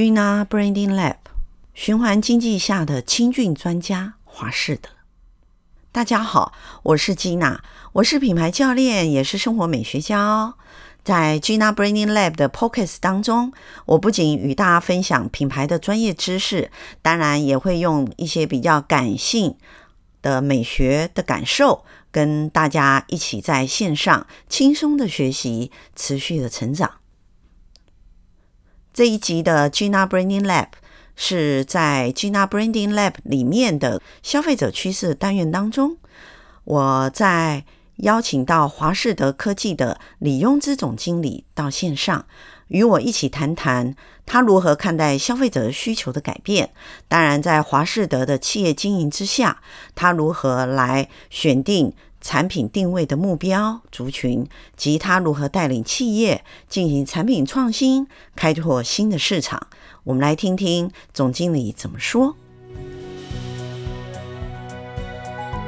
Gina Branding Lab 循环经济下的清菌专家华世德。大家好，我是 Gina，我是品牌教练，也是生活美学家哦。在 Gina Branding Lab 的 p o c a s t 当中，我不仅与大家分享品牌的专业知识，当然也会用一些比较感性的美学的感受，跟大家一起在线上轻松的学习，持续的成长。这一集的 Gina Branding Lab 是在 Gina Branding Lab 里面的消费者趋势单元当中，我在邀请到华士德科技的李庸之总经理到线上，与我一起谈谈他如何看待消费者需求的改变。当然，在华士德的企业经营之下，他如何来选定产品定位的目标族群，及他如何带领企业进行产品创新，开拓新的市场。我们来听听总经理怎么说。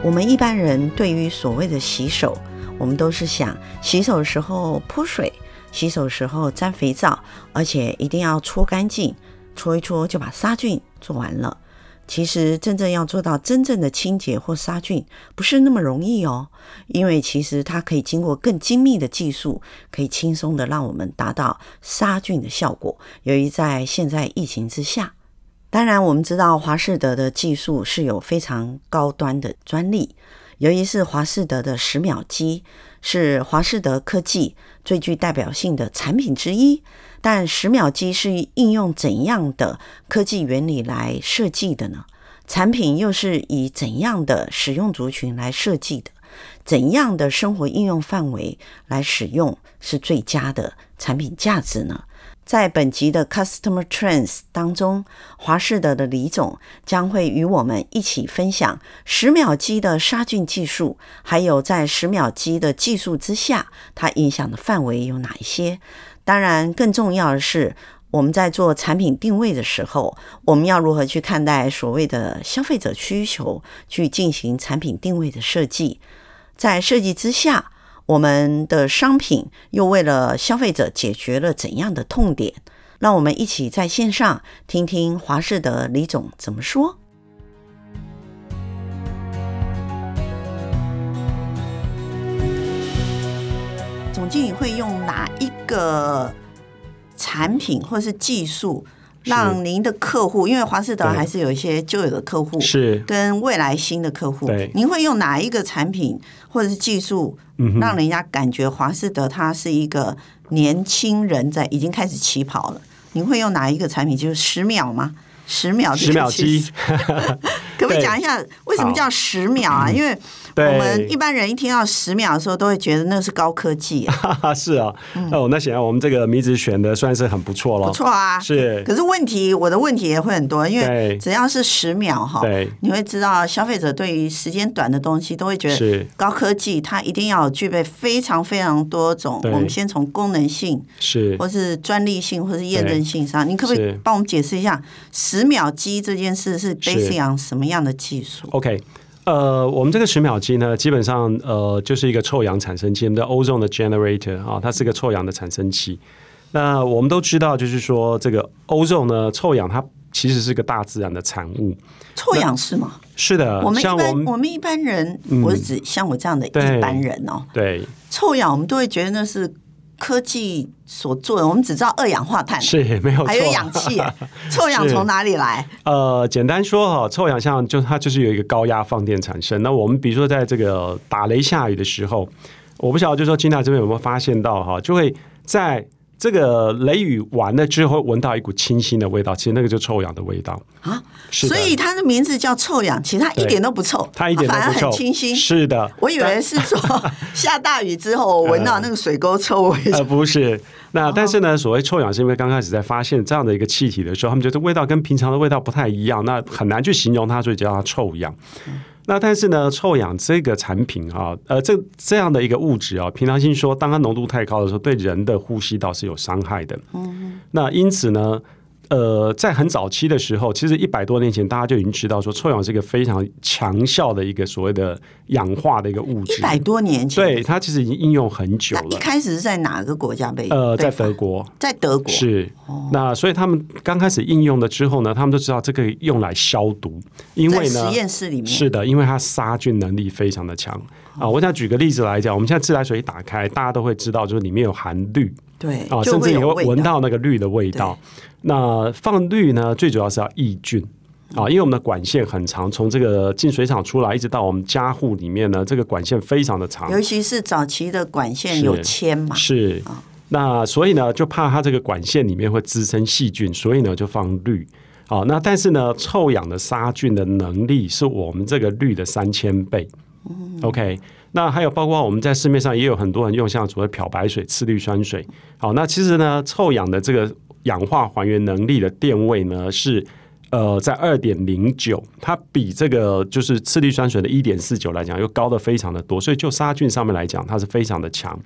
我们一般人对于所谓的洗手，我们都是想洗手的时候泼水，洗手时候沾肥皂，而且一定要搓干净，搓一搓就把杀菌做完了。其实，真正要做到真正的清洁或杀菌，不是那么容易哦。因为其实它可以经过更精密的技术，可以轻松的让我们达到杀菌的效果。由于在现在疫情之下，当然我们知道华士德的技术是有非常高端的专利，由于是华士德的十秒机，是华士德科技最具代表性的产品之一。但十秒机是应用怎样的科技原理来设计的呢？产品又是以怎样的使用族群来设计的？怎样的生活应用范围来使用是最佳的产品价值呢？在本集的 Customer Trends 当中，华士德的李总将会与我们一起分享十秒机的杀菌技术，还有在十秒机的技术之下，它影响的范围有哪一些？当然，更重要的是，我们在做产品定位的时候，我们要如何去看待所谓的消费者需求，去进行产品定位的设计。在设计之下，我们的商品又为了消费者解决了怎样的痛点？让我们一起在线上听听华世德李总怎么说。总经理会用哪一个产品或是技术，让您的客户，因为华士德还是有一些旧有的客户，是跟未来新的客户，对，您会用哪一个产品或者是技术，让人家感觉华士德他是一个年轻人在已经开始起跑了？您会用哪一个产品？就是十秒吗？十秒，十秒机，可不可以讲一下为什么叫十秒啊？因为我们一般人一听到十秒的时候，都会觉得那是高科技。是啊，哦，那显然我们这个米子选的算是很不错了。不错啊，是。可是问题，我的问题也会很多，因为只要是十秒哈，你会知道消费者对于时间短的东西都会觉得高科技，它一定要具备非常非常多种。我们先从功能性是，或是专利性，或是验证性上，你可不可以帮我们解释一下十秒机这件事是。based on 什么样的技术？OK。呃，我们这个十秒机呢，基本上呃就是一个臭氧产生器，我们的 ozone 的 generator 啊，它是一个臭氧的产生器。那我们都知道，就是说这个 ozone 呢，臭氧它其实是个大自然的产物。臭氧是吗？是的，我们一般我们，我们一般人，我是指像我这样的一般人哦，对，对臭氧我们都会觉得那是。科技所做的，我们只知道二氧化碳是没有，还有氧气，臭氧从哪里来？呃，简单说哈，臭氧像就它就是有一个高压放电产生。那我们比如说在这个打雷下雨的时候，我不晓得就是说 Gina 这边有没有发现到哈，就会在。这个雷雨完了之后，闻到一股清新的味道，其实那个就臭氧的味道啊。所以它的名字叫臭氧，其实它一点都不臭，它一点都不臭，反而很清新。是的，我以为是说 下大雨之后我闻到那个水沟臭味。呃，不是。那但是呢，所谓臭氧是因为刚开始在发现这样的一个气体的时候，他们觉得味道跟平常的味道不太一样，那很难去形容它，所以叫它臭氧。那但是呢，臭氧这个产品啊，呃，这这样的一个物质啊，平常心说，当它浓度太高的时候，对人的呼吸道是有伤害的。嗯。那因此呢，呃，在很早期的时候，其实一百多年前，大家就已经知道说臭氧是一个非常强效的一个所谓的氧化的一个物质。一百多年前，对，它其实已经应用很久了。一开始是在哪个国家被？呃，在德国，在德国是。那所以他们刚开始应用了之后呢，他们都知道这个用来消毒，因为呢，实验室里面是的，因为它杀菌能力非常的强啊。我想举个例子来讲，我们现在自来水一打开，大家都会知道，就是里面有含氯。对啊，甚至你会闻到那个氯的味道。那放氯呢，最主要是要抑菌啊，因为我们的管线很长，从这个净水厂出来一直到我们家户里面呢，这个管线非常的长。尤其是早期的管线有铅嘛，是。是那所以呢，就怕它这个管线里面会滋生细菌，所以呢就放氯。好，那但是呢，臭氧的杀菌的能力是我们这个氯的三千倍。嗯 OK。那还有包括我们在市面上也有很多人用像所谓漂白水、次氯酸水。好，那其实呢，臭氧的这个氧化还原能力的电位呢是呃在二点零九，它比这个就是次氯酸水的一点四九来讲又高的非常的多，所以就杀菌上面来讲，它是非常的强。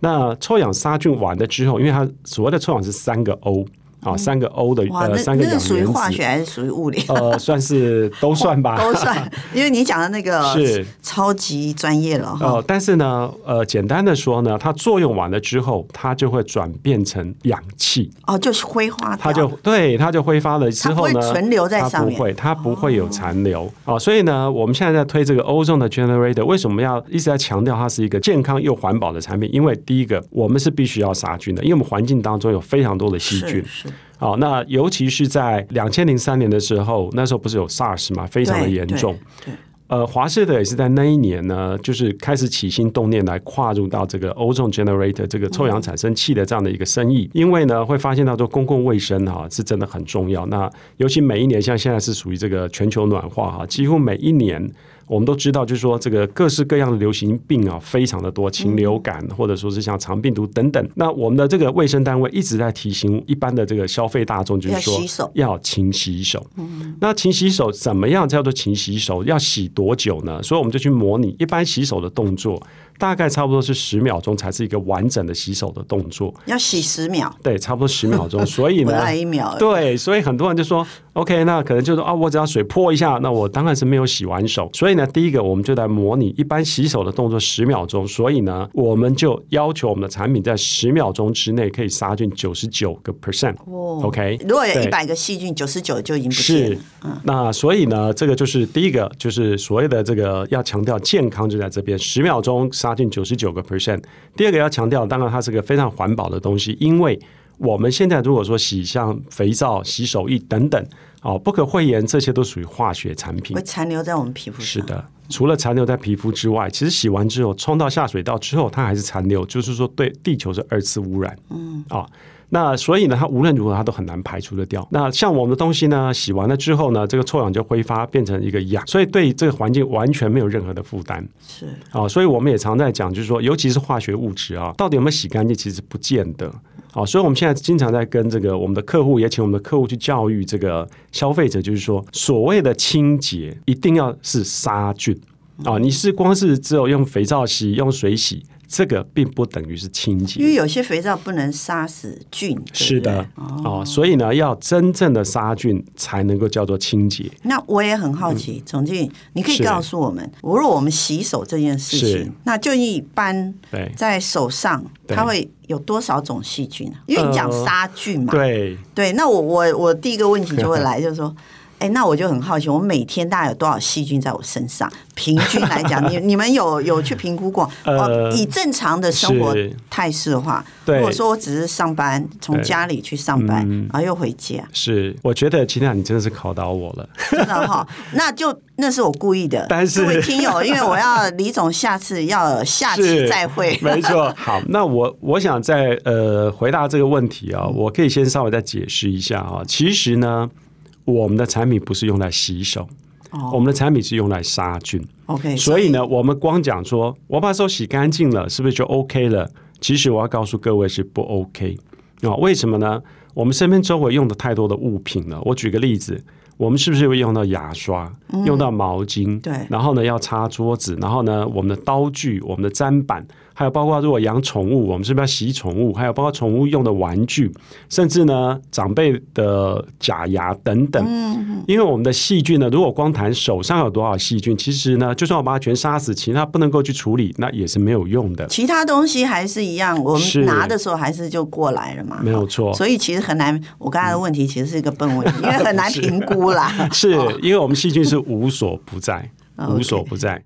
那臭氧杀菌完了之后，因为它所谓的臭氧是三个 O。啊，三个 O 的呃，三个氧原子，属于化学还是属于物理？呃，算是都算吧，都算。因为你讲的那个是超级专业了哈。呃，但是呢，呃，简单的说呢，它作用完了之后，它就会转变成氧气。哦，就是挥发。它就对，它就挥发了之后呢，存留在上面。它不会，它不会有残留。啊、哦，所以呢，我们现在在推这个 Ozone 的 Generator，为什么要一直在强调它是一个健康又环保的产品？因为第一个，我们是必须要杀菌的，因为我们环境当中有非常多的细菌。是。是好，那尤其是在两千零三年的时候，那时候不是有 SARS 嘛，非常的严重。呃，华氏的也是在那一年呢，就是开始起心动念来跨入到这个 Ozone Generator 这个臭氧产生器的这样的一个生意，因为呢会发现到说公共卫生哈是真的很重要。那尤其每一年，像现在是属于这个全球暖化哈，几乎每一年。我们都知道，就是说这个各式各样的流行病啊，非常的多，禽流感或者说是像肠病毒等等。那我们的这个卫生单位一直在提醒一般的这个消费大众，就是说要勤洗手。那勤洗手怎么样叫做勤洗手？要洗多久呢？所以我们就去模拟一般洗手的动作。大概差不多是十秒钟才是一个完整的洗手的动作，要洗十秒，对，差不多十秒钟。所以呢，一秒，对，所以很多人就说，OK，那可能就是啊，我只要水泼一下，那我当然是没有洗完手。所以呢，第一个我们就来模拟一般洗手的动作十秒钟。所以呢，我们就要求我们的产品在十秒钟之内可以杀菌九十九个 percent。哦，OK，如果有一百个细菌，九十九就已经不。是，那所以呢，这个就是第一个，就是所谓的这个要强调健康就在这边，十秒钟。杀菌九十九个 percent。第二个要强调，当然它是个非常环保的东西，因为我们现在如果说洗像肥皂、洗手液等等，哦，不可讳言，这些都属于化学产品，会残留在我们皮肤上。是的，除了残留在皮肤之外，其实洗完之后冲到下水道之后，它还是残留，就是说对地球是二次污染。嗯，啊、哦。那所以呢，它无论如何它都很难排除的掉。那像我们的东西呢，洗完了之后呢，这个臭氧就挥发变成一个氧，所以对这个环境完全没有任何的负担。是啊，所以我们也常在讲，就是说，尤其是化学物质啊，到底有没有洗干净，其实不见得。啊，所以我们现在经常在跟这个我们的客户，也请我们的客户去教育这个消费者，就是说，所谓的清洁一定要是杀菌啊，你是光是只有用肥皂洗，用水洗。这个并不等于是清洁，因为有些肥皂不能杀死菌。是的，哦，所以呢，要真正的杀菌才能够叫做清洁。那我也很好奇，总经理，你可以告诉我们，如果我们洗手这件事情，那就一般在手上，它会有多少种细菌？因为你讲杀菌嘛，对对。那我我我第一个问题就会来，就是说。哎，那我就很好奇，我每天大概有多少细菌在我身上？平均来讲，你 你们有有去评估过？呃，以正常的生活态势的话，如果说我只是上班，从家里去上班，然后又回家，是，我觉得今天你真的是考倒我了，真的哈。那就那是我故意的，但是各位听友，因为我要李总下次要下期再会，没错。好，那我我想在呃回答这个问题啊，我可以先稍微再解释一下啊，其实呢。我们的产品不是用来洗手，oh. 我们的产品是用来杀菌。OK，所以呢，我们光讲说我把手洗干净了，是不是就 OK 了？其实我要告诉各位是不 OK 啊？为什么呢？我们身边周围用的太多的物品了。我举个例子，我们是不是会用到牙刷、用到毛巾？对，然后呢，要擦桌子，然后呢，我们的刀具、我们的砧板，还有包括如果养宠物，我们是不是要洗宠物？还有包括宠物用的玩具，甚至呢长辈的假牙等等。嗯，因为我们的细菌呢，如果光谈手上有多少细菌，其实呢，就算我把它全杀死，其他不能够去处理，那也是没有用的。其他东西还是一样，我们拿的时候还是就过来了嘛。没有错。所以其实很难。我刚才的问题其实是一个笨问题，因为很难评估啦。是因为我们细菌是无所不在，无所不在。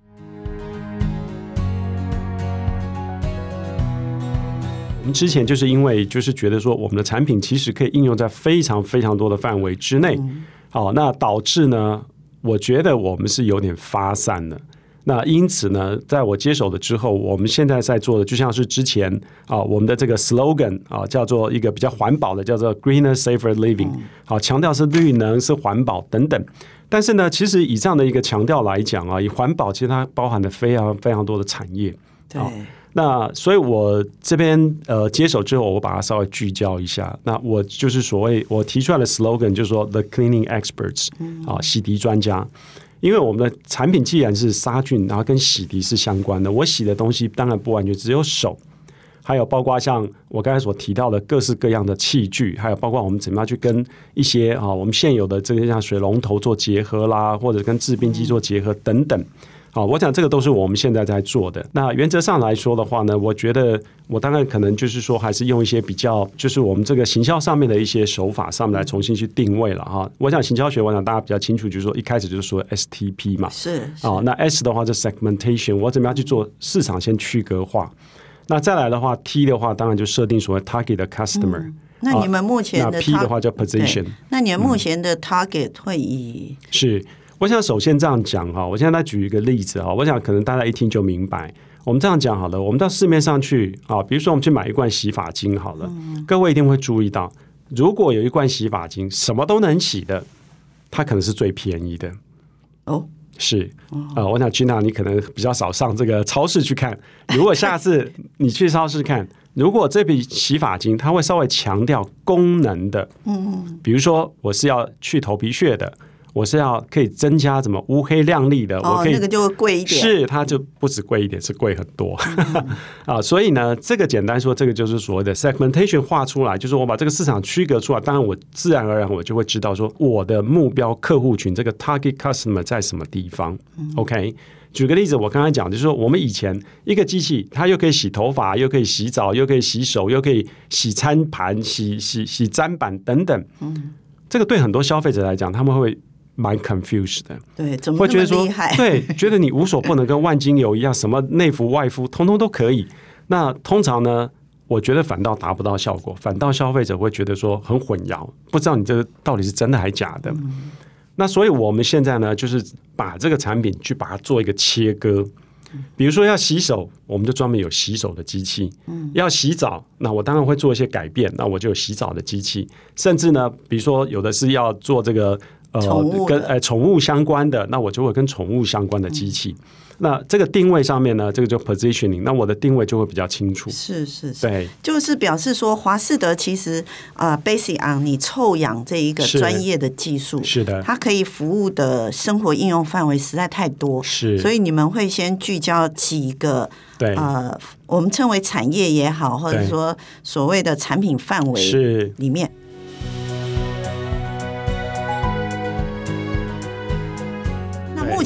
们之前就是因为就是觉得说，我们的产品其实可以应用在非常非常多的范围之内，好，那导致呢，我觉得我们是有点发散的。那因此呢，在我接手了之后，我们现在在做的就像是之前啊，我们的这个 slogan 啊，叫做一个比较环保的，叫做 greener safer living，好，强调是绿能是环保等等。但是呢，其实以这样的一个强调来讲啊，以环保其实它包含的非常非常多的产业，对。那所以，我这边呃接手之后，我把它稍微聚焦一下。那我就是所谓我提出来的 slogan，就是说 The Cleaning Experts，啊，洗涤专家。因为我们的产品既然是杀菌，然后跟洗涤是相关的，我洗的东西当然不完全只有手，还有包括像我刚才所提到的各式各样的器具，还有包括我们怎么样去跟一些啊我们现有的这些像水龙头做结合啦，或者跟制冰机做结合等等。好，我想这个都是我们现在在做的。那原则上来说的话呢，我觉得我当然可能就是说，还是用一些比较，就是我们这个行销上面的一些手法上面来重新去定位了哈。我想行销学，我想大家比较清楚，就是说一开始就是说 STP 嘛，是啊。那 S 的话就 segmentation，我怎么样去做市场先区隔化？那再来的话，T 的话，当然就设定所谓 target 的 customer。嗯。那你们目前的、啊、P 的话叫 position。那你们目前的 target 会以、嗯、是。我想首先这样讲哈，我现在来举一个例子哈，我想可能大家一听就明白。我们这样讲好了，我们到市面上去啊，比如说我们去买一罐洗发精好了，各位一定会注意到，如果有一罐洗发精什么都能洗的，它可能是最便宜的哦。是啊，我想 Gina 你可能比较少上这个超市去看。如果下次你去超市看，如果这笔洗发精它会稍微强调功能的，嗯，比如说我是要去头皮屑的。我是要可以增加怎么乌黑亮丽的，哦，我可以那个就会贵一点，是它就不止贵一点，是贵很多 啊。所以呢，这个简单说，这个就是所谓的 segmentation 画出来，就是我把这个市场区隔出来。当然，我自然而然我就会知道说，我的目标客户群这个 target customer 在什么地方。嗯、OK，举个例子，我刚才讲就是说，我们以前一个机器，它又可以洗头发，又可以洗澡，又可以洗手，又可以洗餐盘、洗洗洗砧板等等。嗯，这个对很多消费者来讲，他们会。蛮 confused 的，对，怎么会觉得说，对，觉得你无所不能，跟万金油一样，什么内服外敷，通通都可以。那通常呢，我觉得反倒达不到效果，反倒消费者会觉得说很混淆，不知道你这个到底是真的还是假的。嗯。那所以我们现在呢，就是把这个产品去把它做一个切割。比如说要洗手，我们就专门有洗手的机器。嗯。要洗澡，那我当然会做一些改变，那我就有洗澡的机器。甚至呢，比如说有的是要做这个。呃，跟呃宠物相关的，那我就会跟宠物相关的机器。嗯。那这个定位上面呢，这个就 positioning，那我的定位就会比较清楚。是是是，对，就是表示说华士德其实啊，呃，basic on 你臭氧这一个专业的技术，是的，它可以服务的生活应用范围实在太多，是，所以你们会先聚焦几个，对，呃，我们称为产业也好，或者说所谓的产品范围是。里面。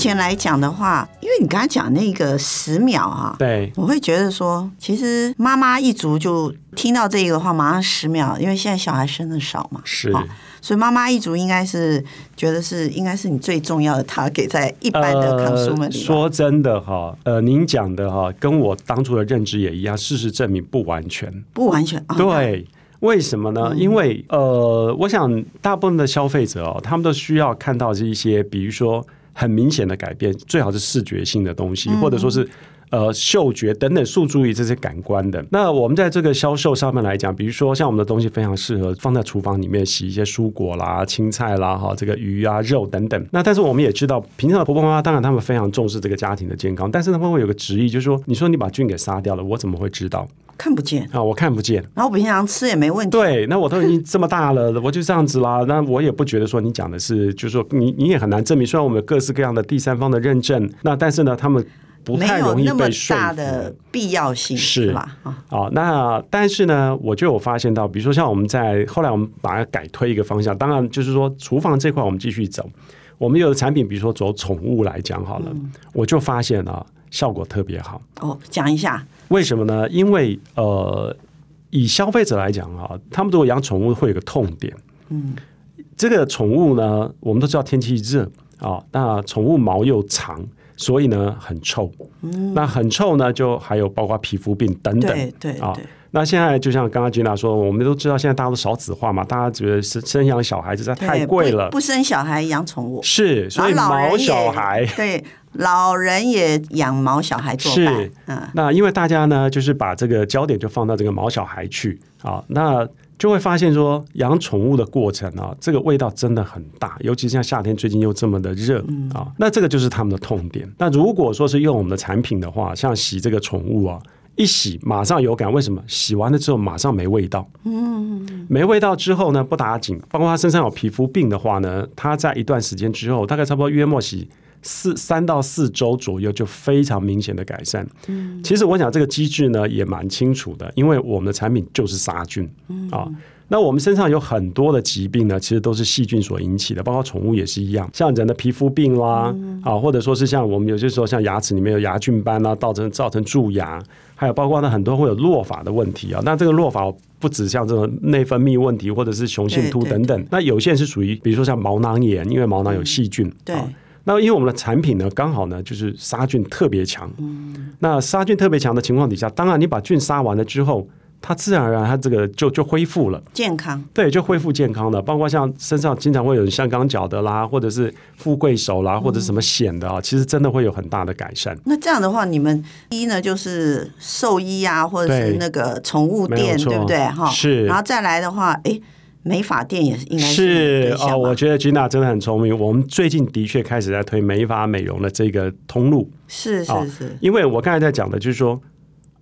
前来讲的话，因为你刚才讲那个十秒啊，对，我会觉得说，其实妈妈一族就听到这个的话，马上十秒，因为现在小孩生的少嘛，是，所以妈妈一族应该是觉得是应该是你最重要的，他给在一般的 consumer 里、呃。说真的哈，呃，您讲的哈，跟我当初的认知也一样，事实证明不完全，不完全，对，哦、为什么呢？嗯、因为呃，我想大部分的消费者哦，他们都需要看到这一些，比如说。很明显的改变，最好是视觉性的东西，或者说是呃嗅觉等等，诉诸于这些感官的。那我们在这个销售上面来讲，比如说像我们的东西非常适合放在厨房里面洗一些蔬果啦、青菜啦、哈这个鱼啊、肉等等。那但是我们也知道，平常的婆婆妈妈当然他们非常重视这个家庭的健康，但是他们会有个执意，就是说，你说你把菌给杀掉了，我怎么会知道？看不见啊，我看不见。然后我平常吃也没问题。对，那我都已经这么大了，我就这样子啦。那我也不觉得说你讲的是，就是说你你也很难证明。虽然我们有各式各样的第三方的认证，那但是呢，他们不太容易被说服。大的必要性是，吧？啊、哦，那但是呢，我就有发现到，比如说像我们在后来我们把它改推一个方向，当然就是说厨房这块我们继续走。我们有的产品，比如说走宠物来讲好了，嗯、我就发现啊，效果特别好。哦，讲一下为什么呢？因为呃，以消费者来讲啊，他们如果养宠物会有个痛点，嗯，这个宠物呢，我们都知道天气热啊，那宠物毛又长，所以呢很臭，嗯，那很臭呢，就还有包括皮肤病等等，对对，对。啊。那现在就像刚刚 Gina 说，我们都知道现在大家都少子化嘛，大家觉得生生养小孩实在太贵了，不，不生小孩养宠物。是，所以毛小孩。对老人也养毛小孩做伴。是，嗯，那因为大家呢，就是把这个焦点就放到这个毛小孩去。啊，那就会发现说养宠物的过程啊，这个味道真的很大，尤其像夏天最近又这么的热、嗯、啊，那这个就是他们的痛点。那如果说是用我们的产品的话，像洗这个宠物啊。一洗马上有感，为什么？洗完了之后马上没味道。嗯，没味道之后呢，不打紧，包括它身上有皮肤病的话呢，它在一段时间之后，大概差不多约莫洗四三到四周左右，就非常明显的改善。嗯，其实我想这个机制呢也蛮清楚的，因为我们的产品就是杀菌。嗯啊。那我们身上有很多的疾病呢，其实都是细菌所引起的，包括宠物也是一样，像人的皮肤病啦，嗯、啊，或者说是像我们有些时候像牙齿里面有牙菌斑啊，造成造成蛀牙，还有包括呢很多会有落发的问题啊。那这个落发不止像这种内分泌问题，或者是雄性秃等等，那有些人是属于比如说像毛囊炎，因为毛囊有细菌。啊。那因为我们的产品呢，刚好呢就是杀菌特别强。嗯。那杀菌特别强的情况底下，当然你把菌杀完了之后。它自然而然，它这个就就恢复了健康，对，就恢复健康了。包括像身上经常会有香港脚的啦，或者是富贵手啦，或者什么癣的啊，嗯、其实真的会有很大的改善。那这样的话，你们一呢就是兽医啊，或者是那个宠物店，对，对不对？哈，是。然后再来的话，哎，美发店也是应该是，啊哦。我觉得 Gina 真的很聪明。我们最近的确开始在推美发美容的这个通路，是是是。因为我刚才在讲的就是说。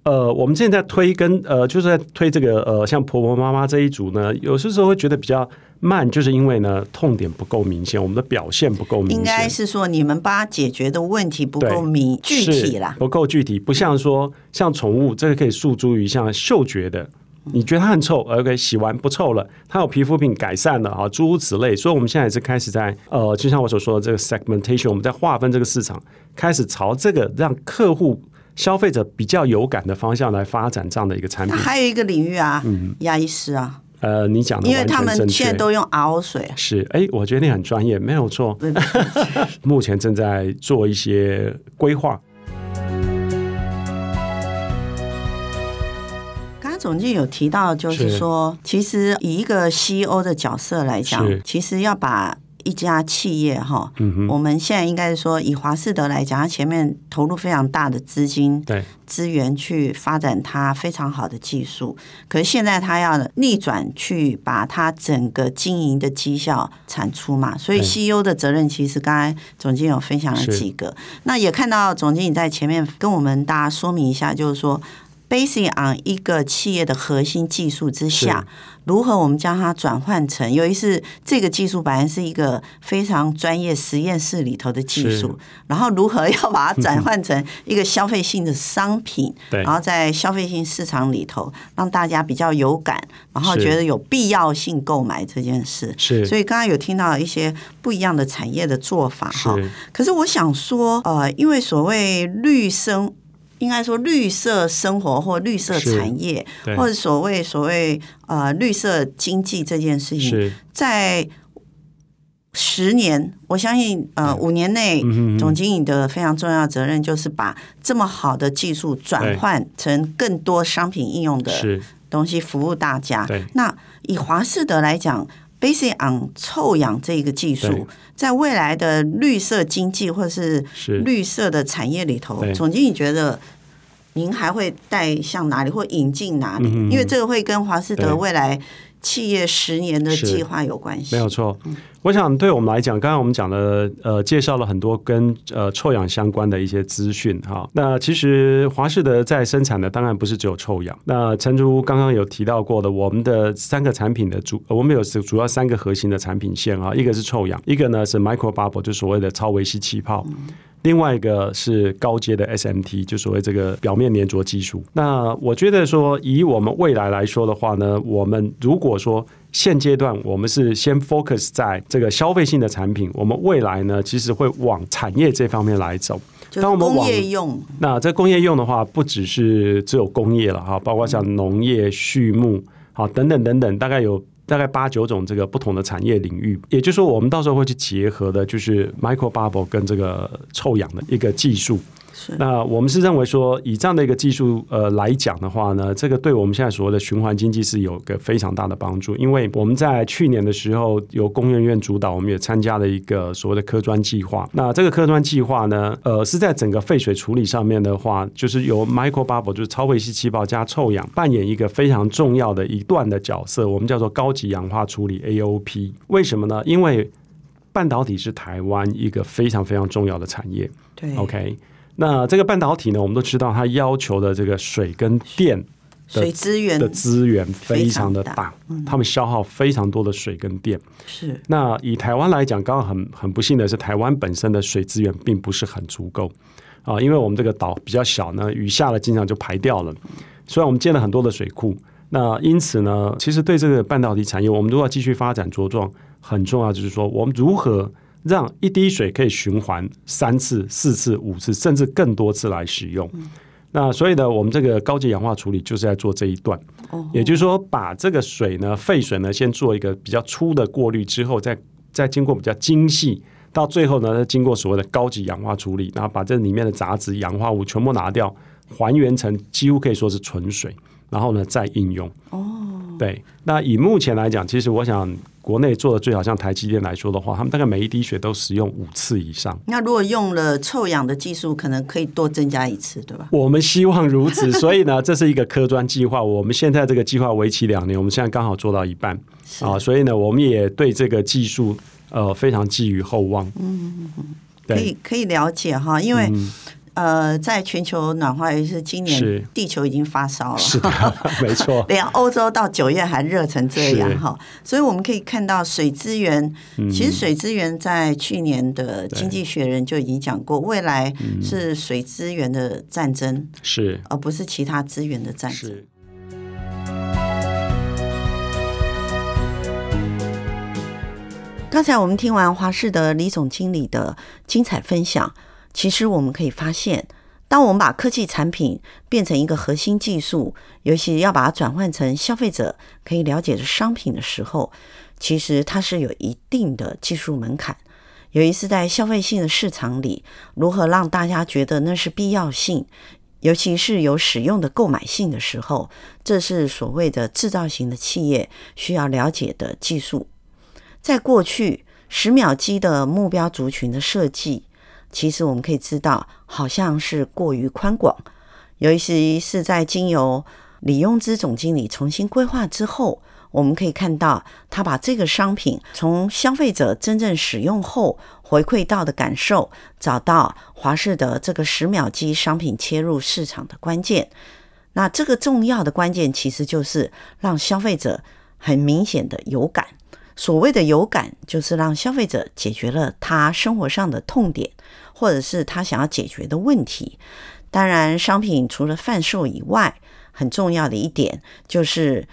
呃，我们现在在推跟呃，就是在推这个呃，像婆婆妈妈这一组呢，有些时候会觉得比较慢，就是因为呢痛点不够明显，我们的表现不够明显。应该是说你们把它解决的问题不够明具体啦，不够具体，不像说像宠物这个可以诉诸于像嗅觉的，你觉得它很臭，OK，洗完不臭了，它有皮肤病改善了啊，诸如此类。所以我们现在也是开始在呃，就像我所说的这个 segmentation，我们在划分这个市场，开始朝这个让客户。消费者比较有感的方向来发展这样的一个产品。还有一个领域啊，嗯，牙医师啊，呃，你讲的因为他们现在都用 RO 水，是，哎，我觉得你很专业，没有错。目前正在做一些规划。总经有提到，就是说，是其实以一个 CEO 的角色来讲，其实要把。一家企业哈，嗯、哼我们现在应该是说，以华士德来讲，它前面投入非常大的资金、对资源去发展它非常好的技术。可是现在它要逆转，去把它整个经营的绩效产出嘛。所以 CEO 的责任，其实刚才总经有分享了几个。那也看到总经理在前面跟我们大家说明一下，就是说。Basing on 一个企业的核心技术之下，如何我们将它转换成，由于是这个技术本来是一个非常专业实验室里头的技术，然后如何要把它 转换成一个消费性的商品，然后在消费性市场里头让大家比较有感，然后觉得有必要性购买这件事。是，所以刚刚有听到一些不一样的产业的做法哈。可是我想说，呃，因为所谓绿生。应该说绿色生活或绿色产业，或者所谓所谓呃绿色经济这件事情，在十年，我相信呃五年内，总经理的非常重要责任就是把这么好的技术转换成更多商品应用的东西，服务大家。那以华士德来讲。Based on 臭氧这个技术，在未来的绿色经济或者是绿色的产业里头，总经理觉得您还会带向哪里或引进哪里？嗯、因为这个会跟华士德未来。企业十年的计划有关系，没有错。我想对我们来讲，刚刚我们讲了，呃，介绍了很多跟呃臭氧相关的一些资讯哈。那其实华士德在生产的当然不是只有臭氧。那陈如刚刚有提到过的，我们的三个产品的主，我们有主要三个核心的产品线啊，一个是臭氧，一个呢是 micro bubble，就所谓的超微细气泡。另外一个是高阶的 SMT，就所谓这个表面粘着技术。那我觉得说，以我们未来来说的话呢，我们如果说现阶段我们是先 focus 在这个消费性的产品，我们未来呢，其实会往产业这方面来走。当我们工业用，那这工业用的话，不只是只有工业了哈，包括像农业、畜牧，好等等等等，大概有。大概八九种这个不同的产业领域，也就是说，我们到时候会去结合的，就是 micro bubble 跟这个臭氧的一个技术。那我们是认为说，以这样的一个技术呃来讲的话呢，这个对我们现在所谓的循环经济是有个非常大的帮助。因为我们在去年的时候，由工研院主导，我们也参加了一个所谓的科专计划。那这个科专计划呢，呃，是在整个废水处理上面的话，就是由 micro bubble 就是超微细气泡加臭氧扮演一个非常重要的一段的角色。我们叫做高级氧化处理 AOP。为什么呢？因为半导体是台湾一个非常非常重要的产业。对，OK。那这个半导体呢，我们都知道，它要求的这个水跟电水资源的资源非常的大，他们消耗非常多的水跟电。是。那以台湾来讲，刚刚很很不幸的是，台湾本身的水资源并不是很足够啊，因为我们这个岛比较小呢，雨下了经常就排掉了。虽然我们建了很多的水库，那因此呢，其实对这个半导体产业，我们都要继续发展茁壮，很重要就是说，我们如何。让一滴水可以循环三次、四次、五次，甚至更多次来使用。嗯、那所以呢，我们这个高级氧化处理就是在做这一段。哦、也就是说，把这个水呢，废水呢，先做一个比较粗的过滤之后，再再经过比较精细，到最后呢，再经过所谓的高级氧化处理，然后把这里面的杂质、氧化物全部拿掉，还原成几乎可以说是纯水，然后呢，再应用。哦，对。那以目前来讲，其实我想。国内做的最好，像台积电来说的话，他们大概每一滴血都使用五次以上。那如果用了臭氧的技术，可能可以多增加一次，对吧？我们希望如此，所以呢，这是一个科专计划。我们现在这个计划为期两年，我们现在刚好做到一半啊，所以呢，我们也对这个技术呃非常寄予厚望。嗯，可以可以了解哈，因为。嗯呃，在全球暖化，尤其是今年，地球已经发烧了，是的，没错。连欧洲到九月还热成这样哈，所以我们可以看到水资源，其实水资源在去年的《经济学人》就已经讲过，未来是水资源的战争，是。而不是其他资源的战争。刚才我们听完华世德李总经理的精彩分享。其实我们可以发现，当我们把科技产品变成一个核心技术，尤其要把它转换成消费者可以了解的商品的时候，其实它是有一定的技术门槛。尤其是在消费性的市场里，如何让大家觉得那是必要性，尤其是有使用的购买性的时候，这是所谓的制造型的企业需要了解的技术。在过去，十秒机的目标族群的设计。其实我们可以知道，好像是过于宽广，尤其是在经由李庸之总经理重新规划之后，我们可以看到他把这个商品从消费者真正使用后回馈到的感受，找到华世德这个十秒机商品切入市场的关键。那这个重要的关键，其实就是让消费者很明显的有感。所谓的有感，就是让消费者解决了他生活上的痛点。或者是他想要解决的问题。当然，商品除了贩售以外，很重要的一点就是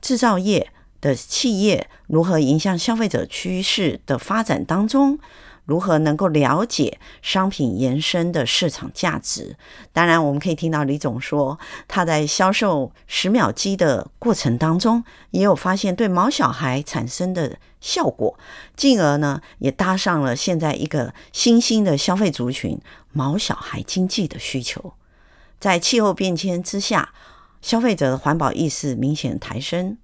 制造业的企业如何影响消费者趋势的发展当中，如何能够了解商品延伸的市场价值。当然，我们可以听到李总说，他在销售十秒机的过程当中，也有发现对毛小孩产生的。效果，进而呢也搭上了现在一个新兴的消费族群——毛小孩经济的需求。在气候变迁之下，消费者的环保意识明显抬升。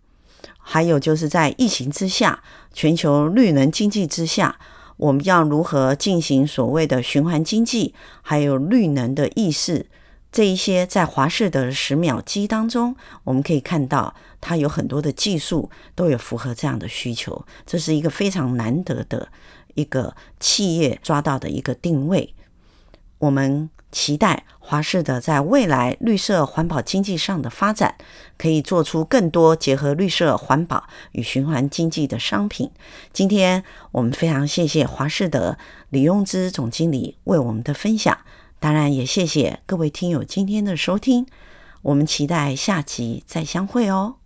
还有就是在疫情之下，全球绿能经济之下，我们要如何进行所谓的循环经济，还有绿能的意识。这一些在华视的十秒机当中，我们可以看到它有很多的技术都有符合这样的需求，这是一个非常难得的一个企业抓到的一个定位。我们期待华士德在未来绿色环保经济上的发展，可以做出更多结合绿色环保与循环经济的商品。今天我们非常谢谢华士德李庸之总经理为我们的分享，当然也谢谢各位听友今天的收听。我们期待下集再相会哦。